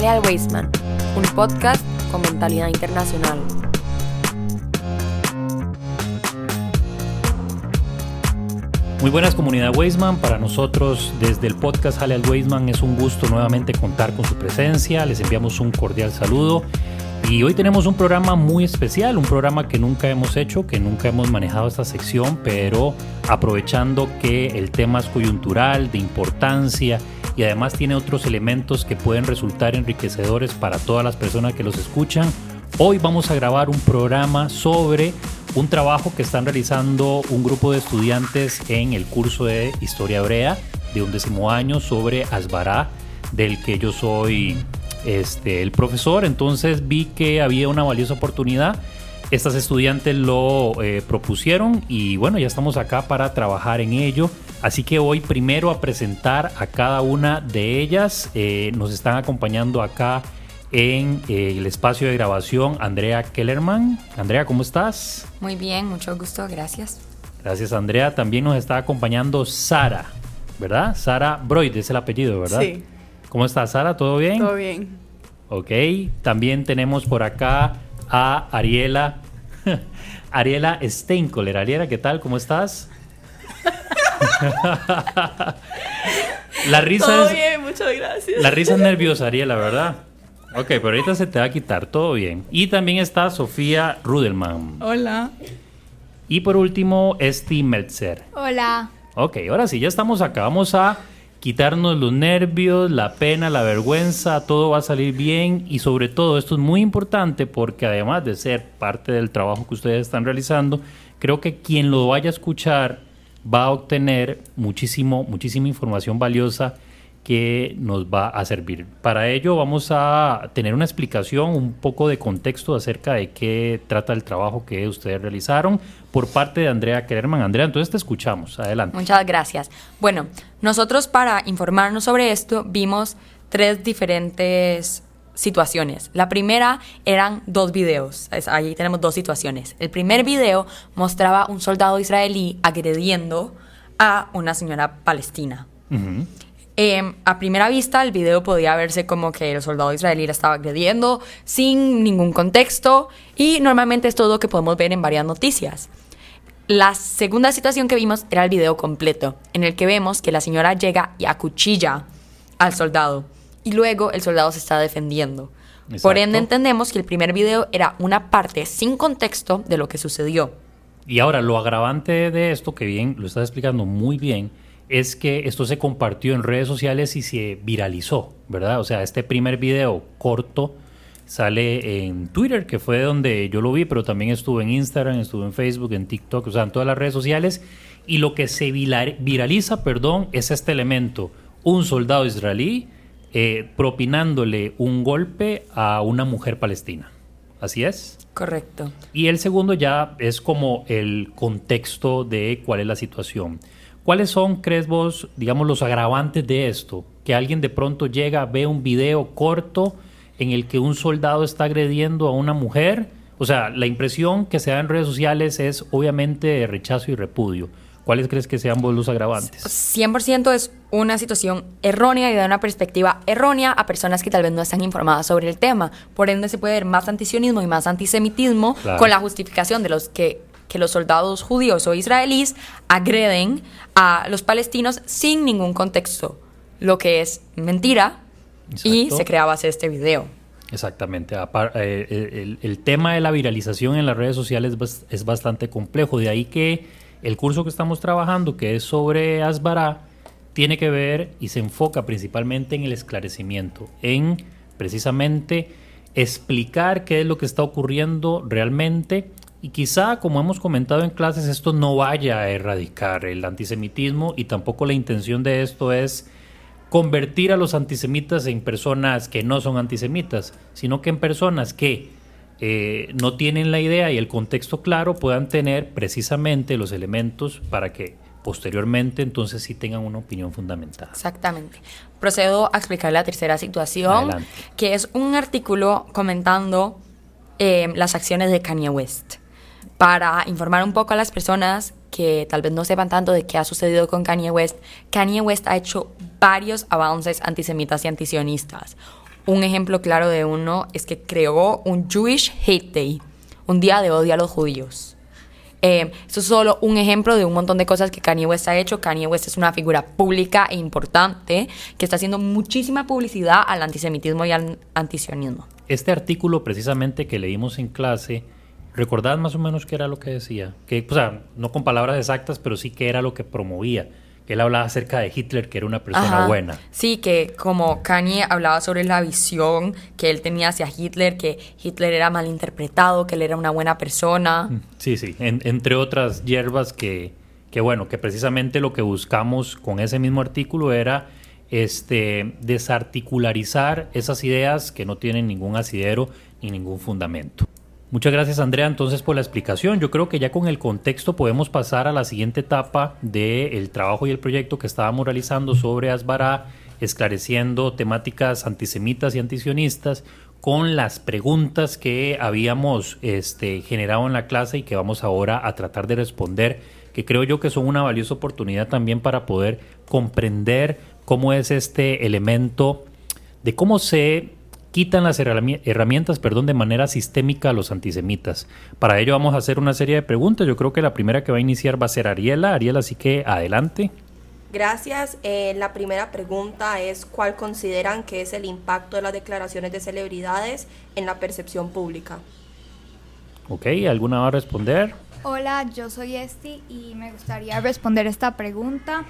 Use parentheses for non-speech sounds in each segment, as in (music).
Jale al Wasteman, un podcast con mentalidad internacional. Muy buenas comunidad Weisman, para nosotros desde el podcast Jale al Weisman es un gusto nuevamente contar con su presencia, les enviamos un cordial saludo y hoy tenemos un programa muy especial, un programa que nunca hemos hecho, que nunca hemos manejado esta sección, pero aprovechando que el tema es coyuntural, de importancia y además tiene otros elementos que pueden resultar enriquecedores para todas las personas que los escuchan, hoy vamos a grabar un programa sobre un trabajo que están realizando un grupo de estudiantes en el curso de Historia Hebrea de un décimo año sobre Asbará, del que yo soy este, el profesor, entonces vi que había una valiosa oportunidad. Estas estudiantes lo eh, propusieron y bueno, ya estamos acá para trabajar en ello. Así que hoy primero a presentar a cada una de ellas. Eh, nos están acompañando acá en eh, el espacio de grabación Andrea Kellerman. Andrea, ¿cómo estás? Muy bien, mucho gusto, gracias. Gracias, Andrea. También nos está acompañando Sara, ¿verdad? Sara Broid es el apellido, ¿verdad? Sí. ¿Cómo estás, Sara? ¿Todo bien? Todo bien. Ok, también tenemos por acá a Ariela. (laughs) Ariela Steinkoller. Ariela, ¿qué tal? ¿Cómo estás? (laughs) la risa Todo es, bien, muchas gracias. La risa es (laughs) nerviosa, Ariela, ¿verdad? Ok, pero ahorita se te va a quitar, todo bien. Y también está Sofía Rudelman. Hola. Y por último, Esti Meltzer. Hola. Ok, ahora sí, ya estamos acá. Vamos a quitarnos los nervios, la pena, la vergüenza, todo va a salir bien y sobre todo esto es muy importante porque además de ser parte del trabajo que ustedes están realizando, creo que quien lo vaya a escuchar va a obtener muchísimo, muchísima información valiosa que nos va a servir. Para ello vamos a tener una explicación, un poco de contexto acerca de qué trata el trabajo que ustedes realizaron por parte de Andrea Kerman. Andrea, entonces te escuchamos. Adelante. Muchas gracias. Bueno, nosotros para informarnos sobre esto vimos tres diferentes situaciones. La primera eran dos videos. Ahí tenemos dos situaciones. El primer video mostraba un soldado israelí agrediendo a una señora palestina. Uh eh, a primera vista, el video podía verse como que el soldado israelí la estaba agrediendo sin ningún contexto y normalmente es todo lo que podemos ver en varias noticias. La segunda situación que vimos era el video completo, en el que vemos que la señora llega y acuchilla al soldado y luego el soldado se está defendiendo. Exacto. Por ende entendemos que el primer video era una parte sin contexto de lo que sucedió. Y ahora lo agravante de esto, que bien lo estás explicando muy bien, es que esto se compartió en redes sociales y se viralizó, ¿verdad? O sea, este primer video corto sale en Twitter, que fue donde yo lo vi, pero también estuvo en Instagram, estuvo en Facebook, en TikTok, o sea, en todas las redes sociales. Y lo que se viraliza, perdón, es este elemento. Un soldado israelí eh, propinándole un golpe a una mujer palestina. ¿Así es? Correcto. Y el segundo ya es como el contexto de cuál es la situación. ¿Cuáles son, crees vos, digamos, los agravantes de esto? Que alguien de pronto llega, ve un video corto en el que un soldado está agrediendo a una mujer. O sea, la impresión que se da en redes sociales es obviamente de rechazo y repudio. ¿Cuáles crees que sean vos los agravantes? 100% es una situación errónea y da una perspectiva errónea a personas que tal vez no están informadas sobre el tema. Por ende se puede ver más antisionismo y más antisemitismo claro. con la justificación de los que que los soldados judíos o israelíes agreden a los palestinos sin ningún contexto, lo que es mentira Exacto. y se crea base de este video. Exactamente. Eh, el, el, tema de la viralización en las redes sociales es bastante complejo. De ahí que el curso que estamos trabajando, que es sobre Asbará, tiene que ver y se enfoca principalmente en el esclarecimiento, en precisamente explicar qué es lo que está ocurriendo realmente y quizá, como hemos comentado en clases, esto no vaya a erradicar el antisemitismo y tampoco la intención de esto es convertir a los antisemitas en personas que no son antisemitas, sino que en personas que eh, no tienen la idea y el contexto claro puedan tener precisamente los elementos para que posteriormente entonces sí tengan una opinión fundamentada. Exactamente. Procedo a explicar la tercera situación, Adelante. que es un artículo comentando eh, las acciones de Kanye West para informar un poco a las personas que tal vez no sepan tanto de qué ha sucedido con Kanye West, Kanye West ha hecho varios avances antisemitas y antisionistas. un ejemplo claro de uno es que creó un Jewish Hate Day, un día de odio a los judíos. Eh, eso es solo un ejemplo de un montón de cosas que Kanye West ha hecho. Kanye West es una figura pública e importante que está haciendo muchísima publicidad al antisemitismo y al antisionismo. Este artículo precisamente que leímos en clase, ¿recordad más o menos qué era lo que decía? Que, o sea, no con palabras exactas, pero sí que era lo que promovía él hablaba acerca de Hitler, que era una persona buena. Sí, que como Kanye hablaba sobre la visión que él tenía hacia Hitler, que Hitler era mal interpretado, que él era una buena persona. Mm, sí, sí, entre otras hierbas que, que, bueno, que precisamente lo que buscamos con ese mismo artículo era este, desarticularizar esas ideas que no tienen ningún asidero ni ningún fundamento. Muchas gracias Andrea entonces por la explicación. Yo creo que ya con el contexto podemos pasar a la siguiente etapa del trabajo y el proyecto que estábamos realizando sobre Asbará, esclareciendo temáticas antisemitas y antisionistas con las preguntas que habíamos este, generado en la clase y que vamos ahora a tratar de responder, que creo yo que son una valiosa oportunidad también para poder comprender cómo es este elemento de cómo se quitan las herramientas perdón, de manera sistémica a los antisemitas. Para ello vamos a hacer una serie de preguntas. Yo creo que la primera que va a iniciar va a ser Ariela. Ariela, así que adelante. Gracias. Eh, la primera pregunta es ¿cuál consideran que es el impacto de las declaraciones de celebridades en la percepción pública? Ok, ¿alguna va a responder? Hola, yo soy Esti y me gustaría responder esta pregunta.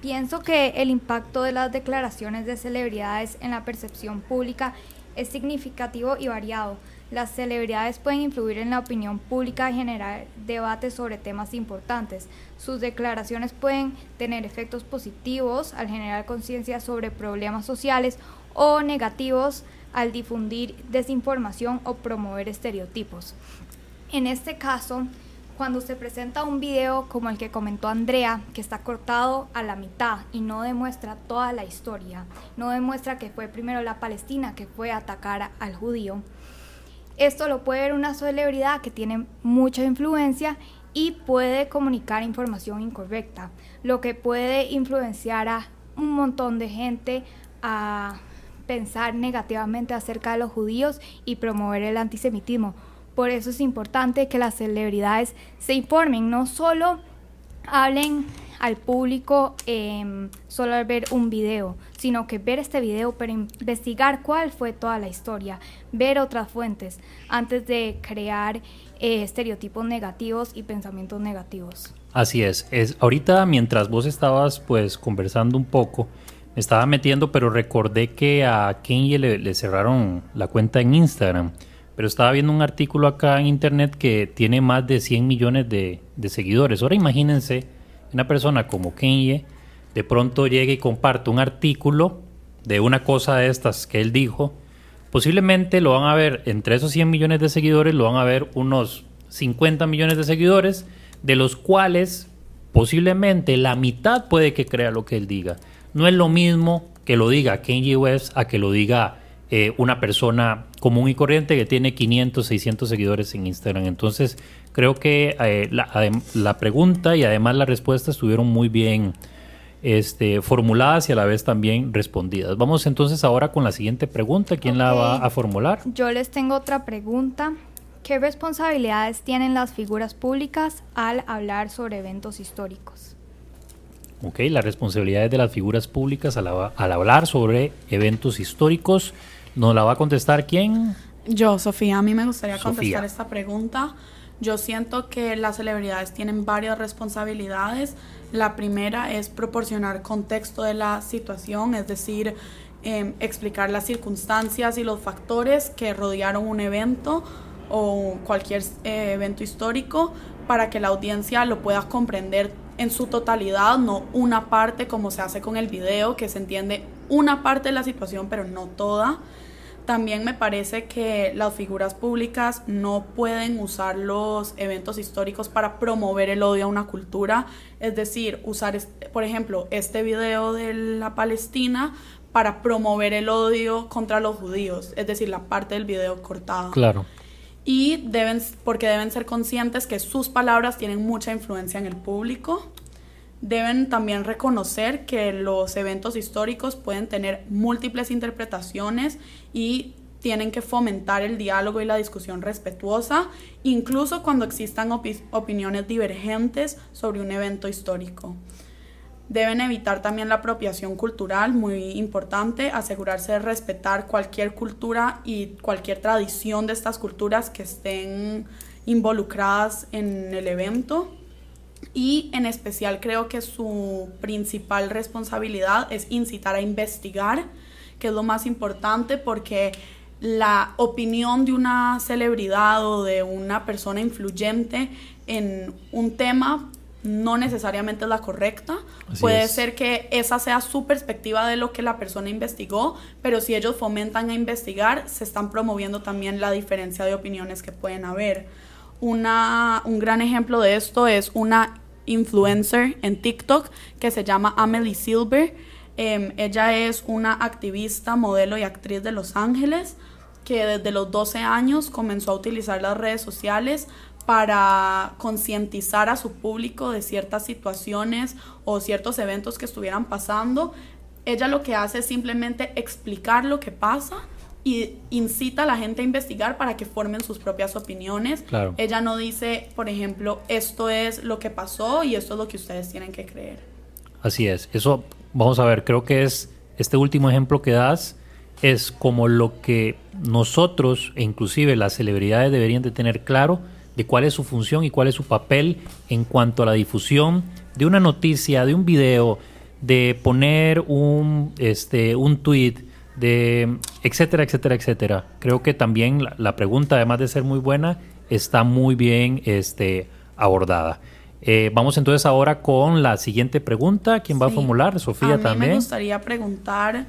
Pienso que el impacto de las declaraciones de celebridades en la percepción pública es significativo y variado. Las celebridades pueden influir en la opinión pública y generar debates sobre temas importantes. Sus declaraciones pueden tener efectos positivos al generar conciencia sobre problemas sociales o negativos al difundir desinformación o promover estereotipos. En este caso, cuando se presenta un video como el que comentó Andrea, que está cortado a la mitad y no demuestra toda la historia, no demuestra que fue primero la Palestina que fue a atacar al judío, esto lo puede ver una celebridad que tiene mucha influencia y puede comunicar información incorrecta, lo que puede influenciar a un montón de gente a pensar negativamente acerca de los judíos y promover el antisemitismo por eso es importante que las celebridades se informen, no solo hablen al público em, solo al ver un video, sino que ver este video para investigar cuál fue toda la historia, ver otras fuentes antes de crear eh, estereotipos negativos y pensamientos negativos. Así es. es. Ahorita mientras vos estabas pues conversando un poco, me estaba metiendo, pero recordé que a Kenny le, le cerraron la cuenta en Instagram. Pero estaba viendo un artículo acá en internet que tiene más de 100 millones de, seguidores. Ahora imagínense una persona como Kenye de pronto llegue y comparte un artículo de una cosa de estas que él dijo. Posiblemente lo van a ver, entre esos 100 millones de seguidores, lo van a ver unos 50 millones de seguidores, de los cuales posiblemente la mitad puede que crea lo que él diga. No es lo mismo que lo diga Kenji West a que lo diga eh, una persona común y corriente que tiene 500, 600 seguidores en Instagram. Entonces, creo que eh, la, pregunta y además la respuesta estuvieron muy bien este, formuladas y a la vez también respondidas. Vamos entonces ahora con la siguiente pregunta. ¿Quién la va a formular? Yo les tengo otra pregunta. ¿Qué responsabilidades tienen las figuras públicas al hablar sobre eventos históricos? Ok, las responsabilidades de las figuras públicas al hablar sobre eventos históricos. ¿Nos la va a contestar quién? Yo, Sofía. A mí me gustaría contestar esta pregunta. Yo siento que las celebridades tienen varias responsabilidades. La primera es proporcionar contexto de la situación, es decir, em, explicar las circunstancias y los factores que rodearon un evento o cualquier eh, evento histórico para que la audiencia lo pueda comprender en su totalidad, no una parte como se hace con el video, que se entiende una parte de la situación pero no toda. También me parece que las figuras públicas no pueden usar los eventos históricos para promover el odio a una cultura, es decir, usar, por ejemplo, este video de la Palestina para promover el odio contra los judíos, es decir, la parte del video cortada. Claro. Y deben, porque deben ser conscientes que sus palabras tienen mucha influencia en el público. Deben también reconocer que los eventos históricos pueden tener múltiples interpretaciones y tienen que fomentar el diálogo y la discusión respetuosa, incluso cuando existan opiniones divergentes sobre un evento histórico. Deben evitar también la apropiación cultural, muy importante, asegurarse de respetar cualquier cultura y cualquier tradición de estas culturas que estén involucradas en el evento. Y en especial creo que su principal responsabilidad es incitar a investigar, que es lo más importante porque la opinión de una celebridad o de una persona influyente en un tema no necesariamente es la correcta. Puede ser que esa sea su perspectiva de lo que la persona investigó, pero si ellos fomentan a investigar, se están promoviendo también la diferencia de opiniones que pueden haber. Una, un gran ejemplo de esto es una influencer en TikTok que se llama Amelie Silver. Em, ella es una activista, modelo y actriz de Los Ángeles que desde los 12 años comenzó a utilizar las redes sociales para concientizar a su público de ciertas situaciones o ciertos eventos que estuvieran pasando. Ella lo que hace es simplemente explicar lo que pasa y incita a la gente a investigar para que formen sus propias opiniones. Ella no dice, por ejemplo, esto es lo que pasó y esto es lo que ustedes tienen que creer. Así es. Eso, vamos a ver, creo que es este último ejemplo que das es como lo que nosotros e inclusive las celebridades deberían de tener claro de cuál es su función y cuál es su papel en cuanto a la difusión de una noticia, de un video, de poner un, este, un tweet, de etcétera, etcétera, etcétera. Creo que también la, pregunta, además de ser muy buena, está muy bien este, abordada. Eh, vamos entonces ahora con la siguiente pregunta. ¿Quién va a formular? Sofía a mí también. Me gustaría preguntar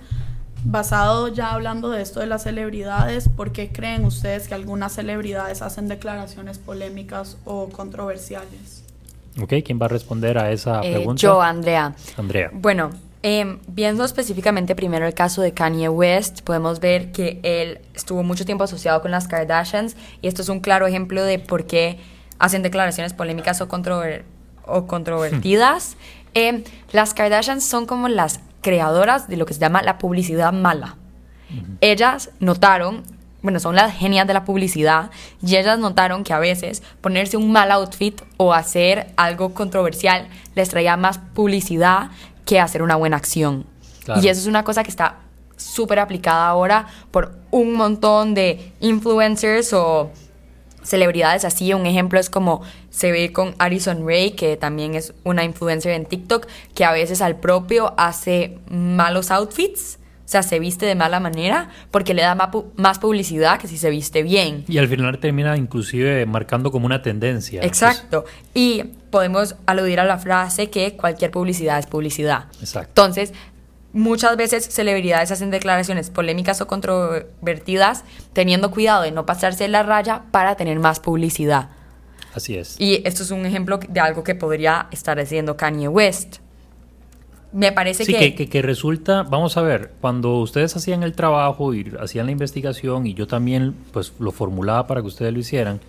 basado ya hablando de esto de las celebridades, ¿por qué creen ustedes que algunas celebridades hacen declaraciones polémicas o controversiales? Ok, ¿quién va a responder a esa eh, pregunta? Yo, Andrea. Andrea. Bueno, em, viendo específicamente primero el caso de Kanye West, podemos ver que él estuvo mucho tiempo asociado con las Kardashians y esto es un claro ejemplo de por qué hacen declaraciones polémicas o, o controvertidas. Em, las Kardashians son como las creadoras de lo que se llama la publicidad mala. Ellas notaron, bueno, son las genias de la publicidad, y ellas notaron que a veces ponerse un mal outfit o hacer algo controversial les traía más publicidad que hacer una buena acción. Y eso es una cosa que está súper aplicada ahora por un montón de influencers o celebridades así. Un ejemplo es como se ve con Addison Ray, que también es una influencer en TikTok, que a veces al propio hace malos outfits. O sea, se viste de mala manera porque le da más publicidad que si se viste bien. Y al final termina inclusive marcando como una tendencia. Exacto. Y podemos aludir a la frase que cualquier publicidad es publicidad. Exacto. Entonces, muchas veces celebridades hacen declaraciones polémicas o controvertidas teniendo cuidado de no pasarse la raya para tener más publicidad. Así es. Y esto es un ejemplo de algo que podría estar haciendo Kanye West. Me parece sí, que... que... que... resulta, vamos a ver, cuando ustedes hacían el trabajo y hacían la investigación y yo también pues lo formulaba para que ustedes lo hicieran,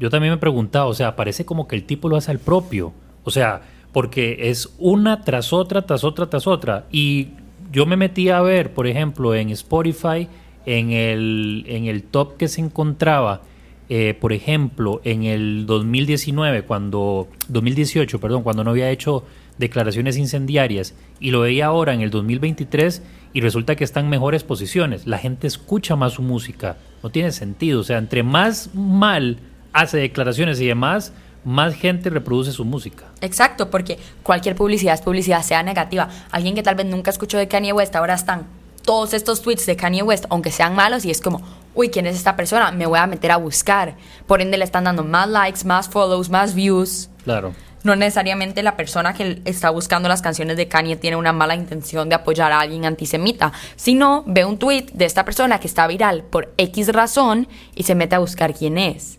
yo también me preguntaba, o sea, parece como que el tipo lo hace al propio. O sea, porque es una tras otra, tras otra, tras otra. Y yo me metí a ver, por ejemplo, en Spotify, en el, en el top que se encontraba, eh, por ejemplo, en el 2019, cuando, 2018, perdón, cuando no había hecho declaraciones incendiarias, y lo veía ahora en el 2023, y resulta que está en mejores posiciones. La gente escucha más su música. No tiene sentido. O sea, entre más mal hace declaraciones y demás, más gente reproduce su música. Exacto, porque cualquier publicidad es publicidad, sea negativa. Alguien que tal vez nunca escuchó de Kanye West, ahora están todos estos tweets de Kanye West, aunque sean malos, y es como, uy, ¿quién es esta persona? Me voy a meter a buscar. Por ende, le están dando más likes, más follows, más views. Claro. No necesariamente la persona que está buscando las canciones de Kanye tiene una mala intención de apoyar a alguien antisemita, sino ve un tweet de esta persona que está viral por X razón y se mete a buscar quién es.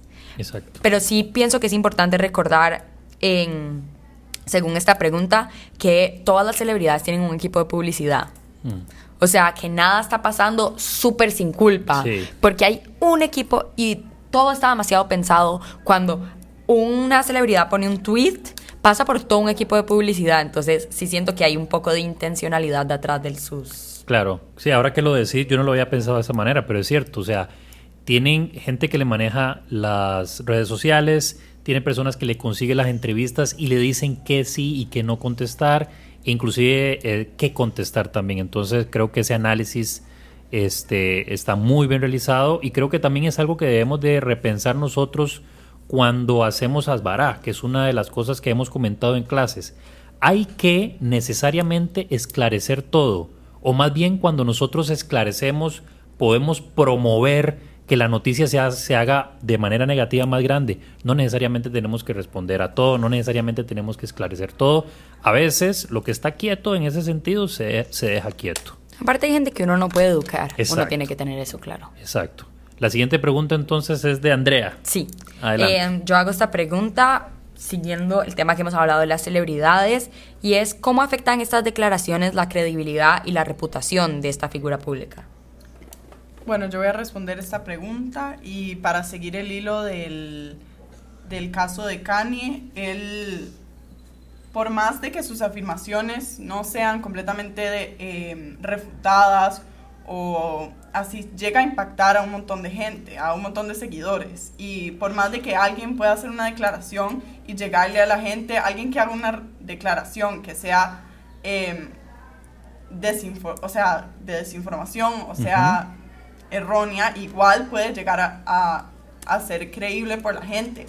Pero sí pienso que es importante recordar, en, según esta pregunta, que todas las celebridades tienen un equipo de publicidad. Mm. O sea, que nada está pasando súper sin culpa. Porque hay un equipo y todo está demasiado pensado cuando una celebridad pone un tweet pasa por todo un equipo de publicidad, entonces sí siento que hay un poco de intencionalidad detrás de sus... Claro, sí, ahora que lo decís, yo no lo había pensado de esa manera, pero es cierto, o sea, tienen gente que le maneja las redes sociales, tiene personas que le consiguen las entrevistas y le dicen que sí y que no contestar, e inclusive eh, qué contestar también. Entonces creo que ese análisis este, está muy bien realizado y creo que también es algo que debemos de repensar nosotros cuando hacemos asbará, que es una de las cosas que hemos comentado en clases. Hay que necesariamente esclarecer todo, o más bien cuando nosotros esclarecemos podemos promover que la noticia se, se, haga de manera negativa más grande. No necesariamente tenemos que responder a todo, no necesariamente tenemos que esclarecer todo. A veces lo que está quieto en ese sentido se, se deja quieto. Aparte hay gente que uno no puede educar, uno tiene que tener eso claro. Exacto. La siguiente pregunta entonces es de Andrea. Sí. Eh, yo hago esta pregunta siguiendo el tema que hemos hablado de las celebridades y es cómo afectan estas declaraciones la credibilidad y la reputación de esta figura pública. Bueno, yo voy a responder esta pregunta y para seguir el hilo del, caso de Kanye, él, por más de que sus afirmaciones no sean completamente eh, refutadas o así, llega a impactar a un montón de gente, a un montón de seguidores. Y por más de que alguien pueda hacer una declaración y llegarle a la gente, alguien que haga una declaración que sea... Eh, o sea, de desinformación, o sea, errónea, igual puede llegar a, ser creíble por la gente,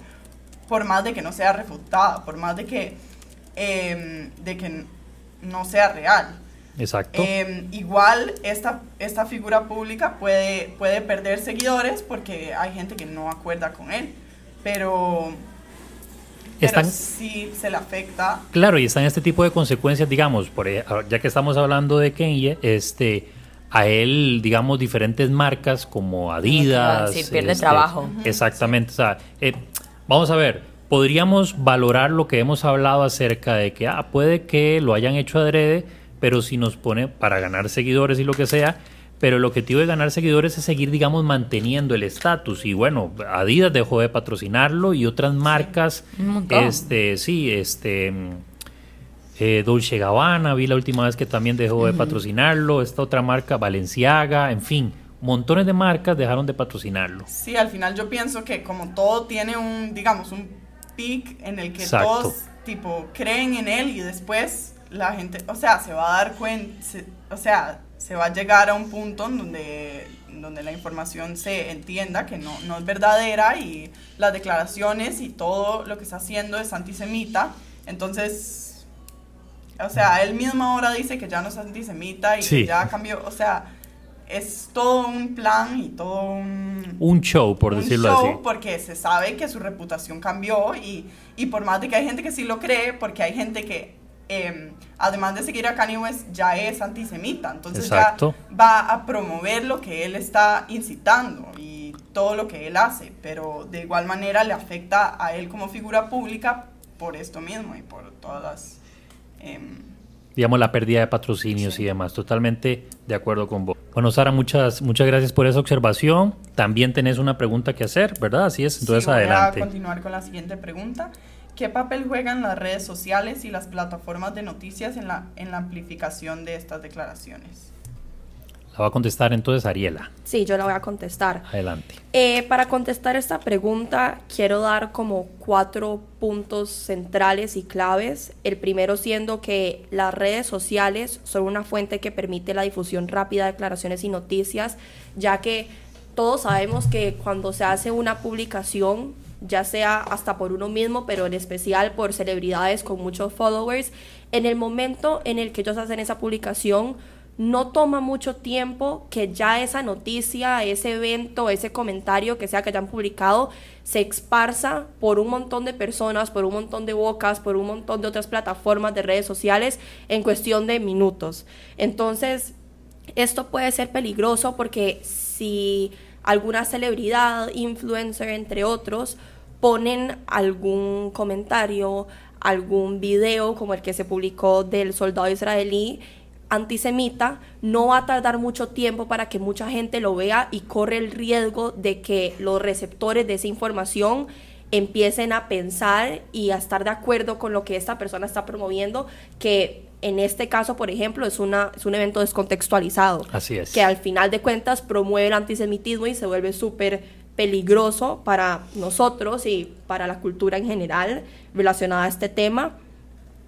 por más de que no sea refutada, por más de que, em, de que no sea real. Exacto. Em, igual esta, esta figura pública puede, puede perder seguidores porque hay gente que no acuerda con él, pero, pero sí se le afecta. Claro, y están este tipo de consecuencias, digamos, por, ya que estamos hablando de Kanye, este a él, digamos, diferentes marcas como Adidas. Sí, pierde este, trabajo. Exactamente. O sea, eh, vamos a ver, podríamos valorar lo que hemos hablado acerca de que, ah, puede que lo hayan hecho adrede, pero si nos pone para ganar seguidores y lo que sea, pero el objetivo de ganar seguidores es seguir, digamos, manteniendo el estatus. Y bueno, Adidas dejó de patrocinarlo y otras marcas, este, sí, este eh, Dolce Gabbana, vi la última vez que también dejó de patrocinarlo, esta otra marca, Valenciaga, en fin, montones de marcas dejaron de patrocinarlo. Sí, al final yo pienso que como todo tiene un, digamos, un pic en el que todos, tipo, creen en él y después la gente, o sea, se va a dar cuenta, o sea, se va a llegar a un punto en donde, donde la información se entienda que no, no es verdadera y las declaraciones y todo lo que está haciendo es antisemita. Entonces, o sea, él mismo ahora dice que ya no es antisemita y que ya cambió. O sea, es todo un plan y todo un... Un show, por un decirlo show así. porque se sabe que su reputación cambió y, y, por más de que hay gente que sí lo cree, porque hay gente que, em, además de seguir a Kanye West, ya es antisemita. Entonces ya va a promover lo que él está incitando y todo lo que él hace. Pero de igual manera le afecta a él como figura pública por esto mismo y por todas las Em, digamos, la pérdida de patrocinios y demás. Totalmente de acuerdo con vos. Bueno, Sara, muchas, muchas gracias por esa observación. También tenés una pregunta que hacer, ¿verdad? Así es, entonces adelante. Voy a continuar con la siguiente pregunta. ¿Qué papel juegan las redes sociales y las plataformas de noticias en la, en la amplificación de estas declaraciones? La va a contestar entonces Ariela. Sí, yo la voy a contestar. Adelante. Eh, para contestar esta pregunta, quiero dar como cuatro puntos centrales y claves. El primero siendo que las redes sociales son una fuente que permite la difusión rápida de declaraciones y noticias, ya que todos sabemos que cuando se hace una publicación, ya sea hasta por uno mismo, pero en especial por celebridades con muchos followers, en el momento en el que ellos hacen esa publicación, no toma mucho tiempo que ya esa noticia, ese evento, ese comentario que sea que hayan publicado, se esparza por un montón de personas, por un montón de bocas, por un montón de otras plataformas de redes sociales en cuestión de minutos. Entonces, esto puede ser peligroso porque si alguna celebridad, influencer, entre otros, ponen algún comentario, algún video como el que se publicó del soldado israelí, antisemita, no va a tardar mucho tiempo para que mucha gente lo vea y corre el riesgo de que los receptores de esa información empiecen a pensar y a estar de acuerdo con lo que esta persona está promoviendo, que en este caso, por ejemplo, es, una, es un evento descontextualizado. Así es. Que al final de cuentas promueve el antisemitismo y se vuelve súper peligroso para nosotros y para la cultura en general relacionada a este tema.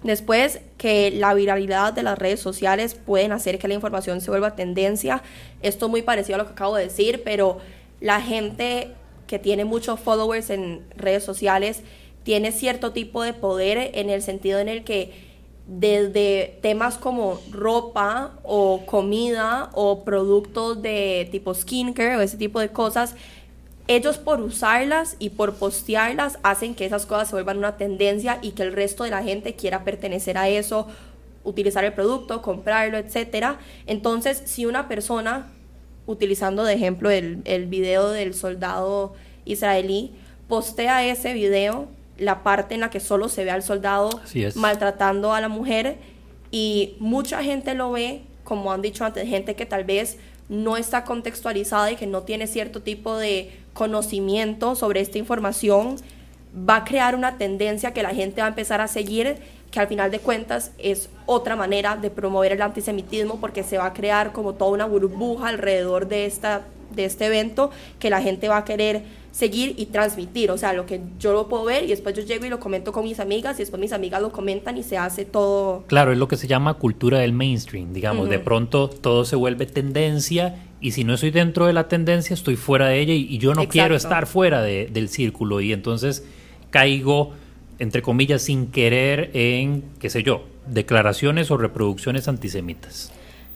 Después, que la viralidad de las redes sociales pueden hacer que la información se vuelva tendencia. Esto es muy parecido a lo que acabo de decir, pero la gente que tiene muchos followers en redes sociales tiene cierto tipo de poder en el sentido en el que desde temas como ropa o comida o productos de tipo skincare o ese tipo de cosas, ellos por usarlas y por postearlas hacen que esas cosas se vuelvan una tendencia y que el resto de la gente quiera pertenecer a eso, utilizar el producto, comprarlo, etc. Entonces, si una persona, utilizando de ejemplo el, el video del soldado israelí, postea ese video, la parte en la que solo se ve al soldado maltratando a la mujer, y mucha gente lo ve, como han dicho antes, gente que tal vez no está contextualizada y que no tiene cierto tipo de conocimiento sobre esta información, va a crear una tendencia que la gente va a empezar a seguir, que al final de cuentas es otra manera de promover el antisemitismo porque se va a crear como toda una burbuja alrededor de, esta, de este evento que la gente va a querer seguir y transmitir, o sea, lo que yo lo puedo ver y después yo llego y lo comento con mis amigas y después mis amigas lo comentan y se hace todo. Claro, es lo que se llama cultura del mainstream, digamos, de pronto todo se vuelve tendencia y si no estoy dentro de la tendencia estoy fuera de ella y, yo no quiero estar fuera del círculo y entonces caigo, entre comillas, sin querer en, qué sé yo, declaraciones o reproducciones antisemitas.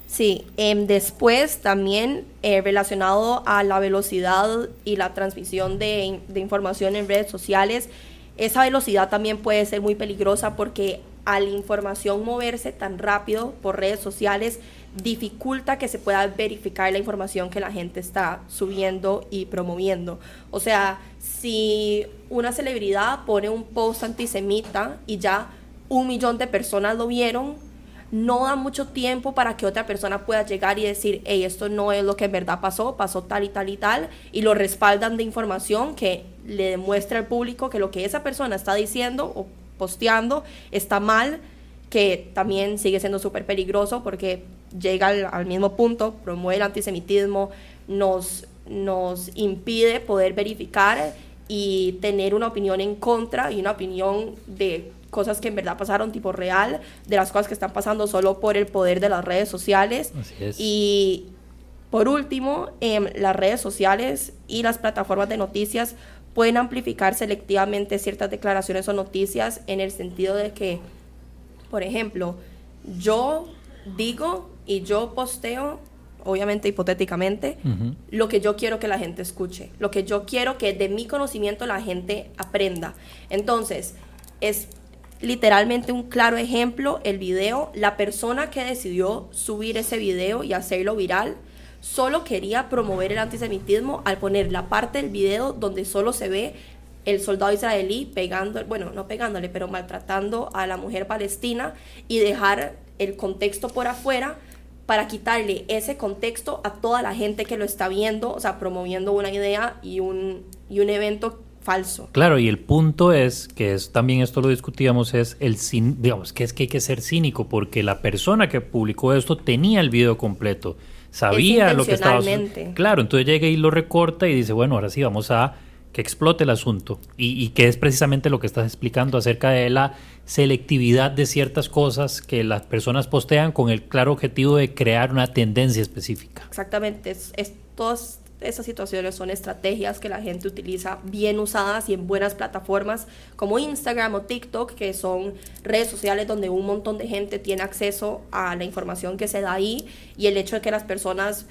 Sí, em, después también eh, relacionado a la velocidad y la transmisión de, información en redes sociales, esa velocidad también puede ser muy peligrosa porque al información moverse tan rápido por redes sociales dificulta que se pueda verificar la información que la gente está subiendo y promoviendo. O sea, si una celebridad pone un post antisemita y ya un millón de personas lo vieron, no da mucho tiempo para que otra persona pueda llegar y decir, hey, esto no es lo que en verdad pasó, pasó tal y tal y tal, y lo respaldan de información que le demuestra al público que lo que esa persona está diciendo o posteando está mal, que también sigue siendo súper peligroso porque llega al, mismo punto, promueve el antisemitismo, nos, nos impide poder verificar y tener una opinión en contra y una opinión de cosas que en verdad pasaron tipo real, de las cosas que están pasando solo por el poder de las redes sociales. Y por último, em, las redes sociales y las plataformas de noticias pueden amplificar selectivamente ciertas declaraciones o noticias en el sentido de que, por ejemplo, yo digo y yo posteo, obviamente hipotéticamente, lo que yo quiero que la gente escuche, lo que yo quiero que de mi conocimiento la gente aprenda. Entonces, es literalmente un claro ejemplo, el video, la persona que decidió subir ese video y hacerlo viral, solo quería promover el antisemitismo al poner la parte del video donde solo se ve el soldado israelí pegando, bueno, no pegándole, pero maltratando a la mujer palestina y dejar el contexto por afuera para quitarle ese contexto a toda la gente que lo está viendo, o sea, promoviendo una idea y un, y un evento falso. Claro, y el punto es, que es también esto lo discutíamos, es el digamos que es que hay que ser cínico, porque la persona que publicó esto tenía el video completo, sabía lo que estaba Claro, entonces llega y lo recorta y dice, bueno, ahora sí vamos a que explote el asunto. Y, y que es precisamente lo que estás explicando acerca de la selectividad de ciertas cosas que las personas postean con el claro objetivo de crear una tendencia específica. Exactamente, es, es esas situaciones son estrategias que la gente utiliza bien usadas y en buenas plataformas como Instagram o TikTok, que son redes sociales donde un montón de gente tiene acceso a la información que se da ahí y el hecho de que las personas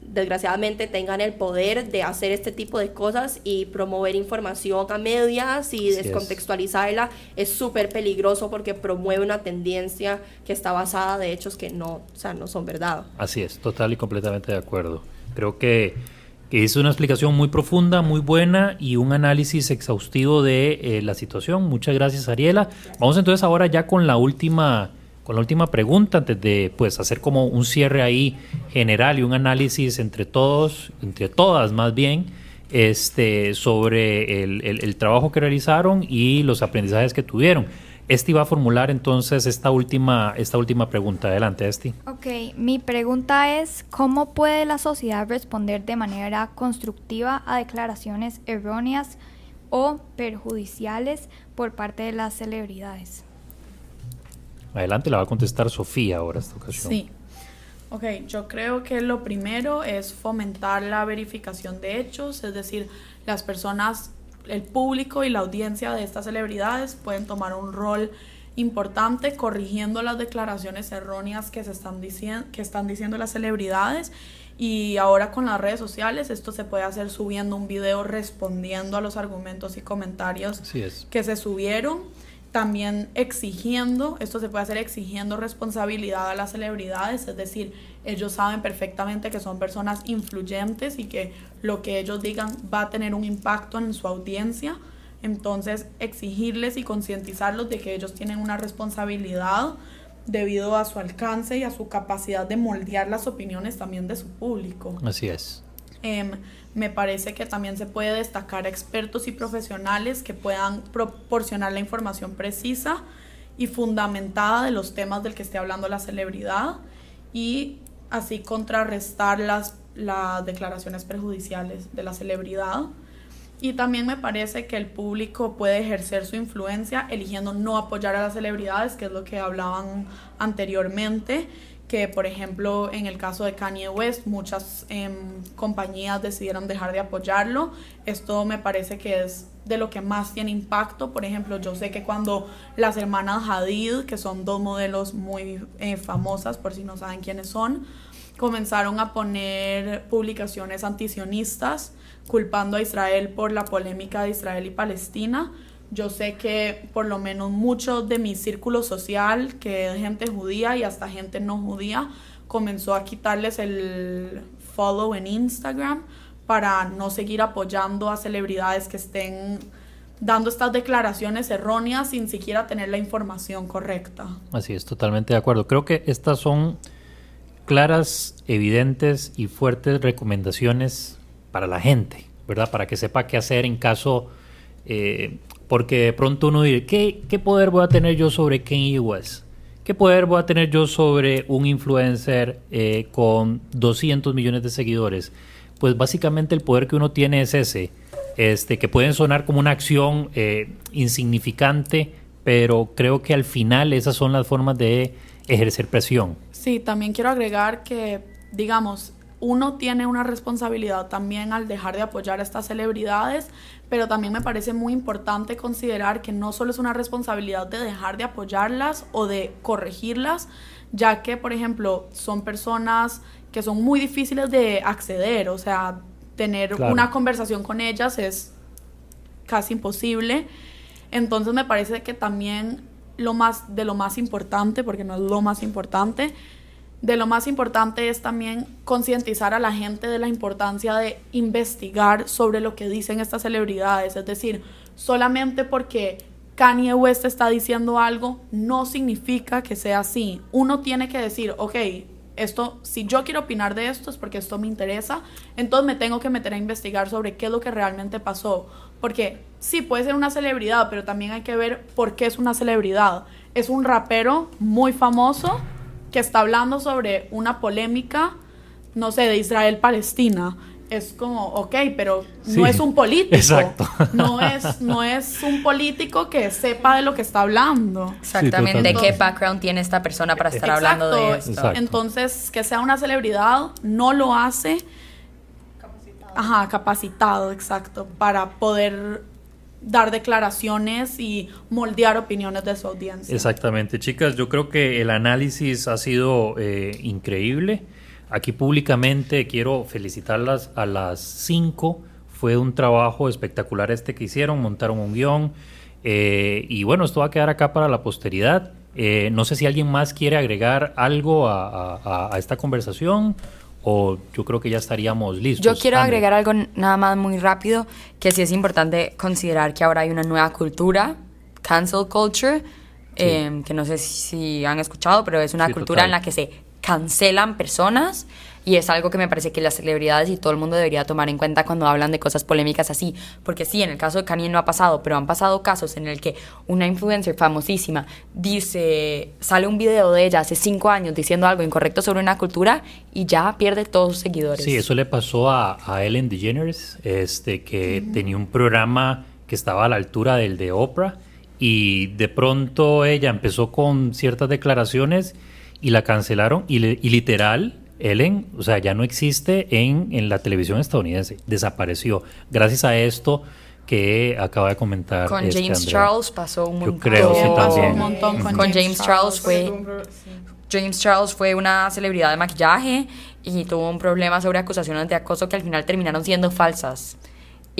desgraciadamente tengan el poder de hacer este tipo de cosas y promover información a medias y descontextualizarla es súper peligroso porque promueve una tendencia que está basada de hechos que no, o sea, no son verdad. Así es, total y completamente de acuerdo. Creo que, es una explicación muy profunda, muy buena y un análisis exhaustivo de eh, la situación. Muchas gracias, Ariela. Vamos entonces ahora ya con la última con la última pregunta antes de pues hacer como un cierre ahí general y un análisis entre todos, entre todas más bien. este, sobre el, trabajo que realizaron y los aprendizajes que tuvieron. Esti va a formular entonces esta última, esta última pregunta. Adelante, Esti. Ok, mi pregunta es, ¿cómo puede la sociedad responder de manera constructiva a declaraciones erróneas o perjudiciales por parte de las celebridades? Adelante, la va a contestar Sofía ahora esta ocasión. Sí. Ok, yo creo que lo primero es fomentar la verificación de hechos, es decir, las personas, el público y la audiencia de estas celebridades pueden tomar un rol importante corrigiendo las declaraciones erróneas que se están diciendo que están diciendo las celebridades. Y ahora con las redes sociales esto se puede hacer subiendo un video respondiendo a los argumentos y comentarios que se subieron. También exigiendo, esto se puede hacer exigiendo responsabilidad a las celebridades, es decir, ellos saben perfectamente que son personas influyentes y que lo que ellos digan va a tener un impacto en su audiencia, entonces exigirles y concientizarlos de que ellos tienen una responsabilidad debido a su alcance y a su capacidad de moldear las opiniones también de su público. Así es. Em, me parece que también se puede destacar expertos y profesionales que puedan proporcionar la información precisa y fundamentada de los temas del que esté hablando la celebridad y así contrarrestar las, las declaraciones perjudiciales de la celebridad. Y también me parece que el público puede ejercer su influencia eligiendo no apoyar a las celebridades, que es lo que hablaban anteriormente, que por ejemplo en el caso de Kanye West muchas em, compañías decidieron dejar de apoyarlo. Esto me parece que es de lo que más tiene impacto. Por ejemplo, yo sé que cuando las hermanas Hadid, que son dos modelos muy eh, famosas por si no saben quiénes son, comenzaron a poner publicaciones antisionistas culpando a Israel por la polémica de Israel y Palestina yo sé que por lo menos mucho de mi círculo social, que es gente judía y hasta gente no judía, comenzó a quitarles el follow en Instagram para no seguir apoyando a celebridades que estén dando estas declaraciones erróneas sin siquiera tener la información correcta. Así es, totalmente de acuerdo. Creo que estas son claras, evidentes y fuertes recomendaciones para la gente, ¿verdad? Para que sepa qué hacer en caso eh, porque de pronto uno dice, ¿qué, ¿qué poder voy a tener yo sobre Kanye West? ¿Qué poder voy a tener yo sobre un influencer eh, con 200 millones de seguidores? Pues básicamente el poder que uno tiene es ese, este, que pueden sonar como una acción eh, insignificante, pero creo que al final esas son las formas de ejercer presión. Sí, también quiero agregar que, digamos, uno tiene una responsabilidad también al dejar de apoyar a estas celebridades, pero también me parece muy importante considerar que no solo es una responsabilidad de dejar de apoyarlas o de corregirlas, ya que, por ejemplo, son personas que son muy difíciles de acceder, o sea, tener una conversación con ellas es casi imposible. Entonces me parece que también lo más de lo más importante, porque no es lo más importante, de lo más importante es también concientizar a la gente de la importancia de investigar sobre lo que dicen estas celebridades. Es decir, solamente porque Kanye West está diciendo algo no significa que sea así. Uno tiene que decir, ok, esto, si yo quiero opinar de esto es porque esto me interesa, entonces me tengo que meter a investigar sobre qué es lo que realmente pasó. Porque sí, puede ser una celebridad, pero también hay que ver por qué es una celebridad. Es un rapero muy famoso que está hablando sobre una polémica, no sé, de Israel-Palestina. Es como, ok, pero no es un político. Exacto. No es, no es un político que sepa de lo que está hablando. Exactamente, qué background tiene esta persona para estar hablando de esto. Entonces, que sea una celebridad no lo hace. Capacitado. Ajá, capacitado, exacto, para poder dar declaraciones y moldear opiniones de su audiencia. Exactamente, chicas, yo creo que el análisis ha sido eh, increíble. Aquí públicamente quiero felicitarlas a las cinco. Fue un trabajo espectacular este que hicieron, montaron un guion. Eh, y bueno, esto va a quedar acá para la posteridad. Eh, no sé si alguien más quiere agregar algo a esta conversación o yo creo que ya estaríamos listos. Yo quiero agregar algo nada más muy rápido, que sí es importante considerar que ahora hay una nueva cultura, cancel culture, em, que no sé si han escuchado, pero es una cultura en la que se cancelan personas Y es algo que me parece que las celebridades y todo el mundo debería tomar en cuenta cuando hablan de cosas polémicas así. Porque sí, en el caso de Kanye no ha pasado, pero han pasado casos en el que una influencer famosísima dice, sale un video de ella hace cinco años diciendo algo incorrecto sobre una cultura y ya pierde todos sus seguidores. Sí, eso le pasó a, Ellen DeGeneres, este, que tenía un programa que estaba a la altura del de Oprah y de pronto ella empezó con ciertas declaraciones y la cancelaron y, y literal Ellen, o sea, ya no existe en, en, la televisión estadounidense, desapareció. Gracias a esto que acaba de comentar. Con este James Charles pasó un montón. Yo creo, sí, también. Un montón con, James, Charles, fue... James Charles fue una celebridad de maquillaje y tuvo un problema sobre acusaciones de acoso que al final terminaron siendo falsas.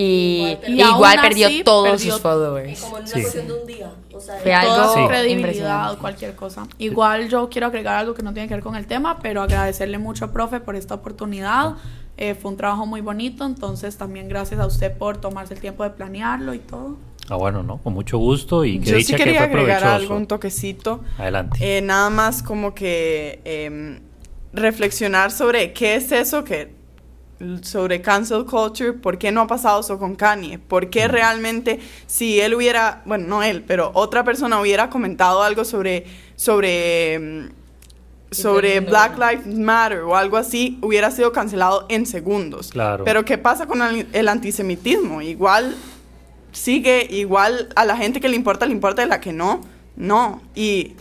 Y igual, perdió, todos sus followers. como en una cuestión de un día. O sea, Fue algo sí. credibilidad, cualquier cosa. Igual yo quiero agregar algo que no tiene que ver con el tema, pero agradecerle mucho, profe, por esta oportunidad. Eh, fue un trabajo muy bonito, entonces también gracias a usted por tomarse el tiempo de planearlo y todo. Ah, bueno, no, con mucho gusto y que Yo dicha sí quería que fue agregar provechoso. algo, un toquecito. Adelante. Eh, nada más como que eh, reflexionar sobre qué es eso que sobre cancel culture, por qué no ha pasado eso con Kanye, por qué realmente si él hubiera, bueno, no él, pero otra persona hubiera comentado algo sobre sobre sobre Black Lives Matter o algo así, hubiera sido cancelado en segundos. Claro. Pero ¿qué pasa con el, el antisemitismo? Igual sigue, igual a la gente que le importa, le importa, y a la que no, no. Y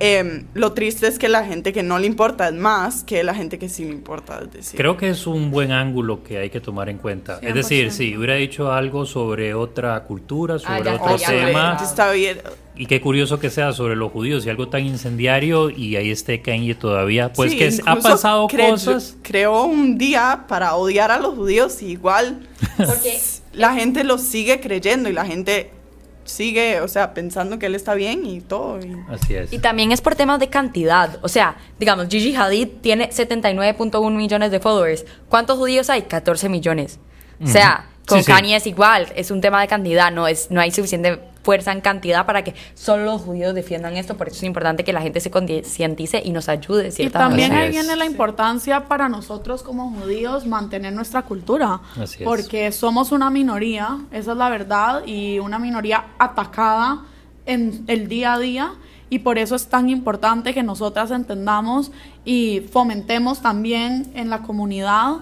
eh, lo triste es que la gente que no le importa es más que la gente que sí le importa. Es decir. Creo que es un buen ángulo que hay que tomar en cuenta. Es decir, si hubiera dicho algo sobre otra cultura, sobre ya, otro ya, tema, ya. Está bien. y qué curioso que sea sobre los judíos y algo tan incendiario y ahí esté Kanye todavía, pues Sí, que ha pasado cre- cosas. Creó un día para odiar a los judíos y igual Porque (laughs) la gente lo sigue creyendo y la gente sigue, o sea, pensando que él está bien y todo. y- Así es. Y también es por temas de cantidad. O sea, digamos, Gigi Hadid tiene 79.1 millones de followers. ¿Cuántos judíos hay? 14 millones. O sea, con Sí, sí. Kanye es igual. Es un tema de cantidad. No, es, no hay suficiente fuerza en cantidad para que solo los judíos defiendan esto. Por eso es importante que la gente se concientice y nos ayude de Y también ahí viene la importancia para nosotros como judíos mantener nuestra cultura. Así es. Porque somos una minoría, esa es la verdad, y una minoría atacada en el día a día. Y por eso es tan importante que nosotras entendamos y fomentemos también en la comunidad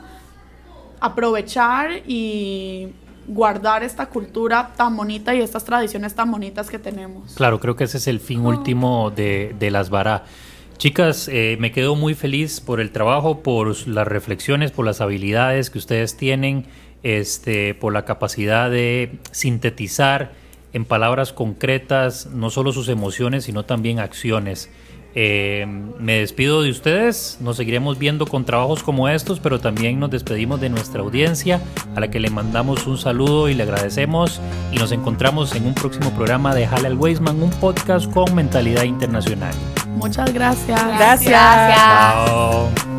aprovechar y guardar esta cultura tan bonita y estas tradiciones tan bonitas que tenemos. Claro, creo que ese es el fin último de, de las varas. Chicas, eh, me quedo muy feliz por el trabajo, por las reflexiones, por las habilidades que ustedes tienen, este, por la capacidad de sintetizar en palabras concretas no solo sus emociones, sino también acciones. Eh, me despido de ustedes, nos seguiremos viendo con trabajos como estos, pero también nos despedimos de nuestra audiencia, a la que le mandamos un saludo y le agradecemos y nos encontramos en un próximo programa de Jale al Weisman, un podcast con mentalidad internacional. Muchas gracias. Gracias. Gracias. Chao.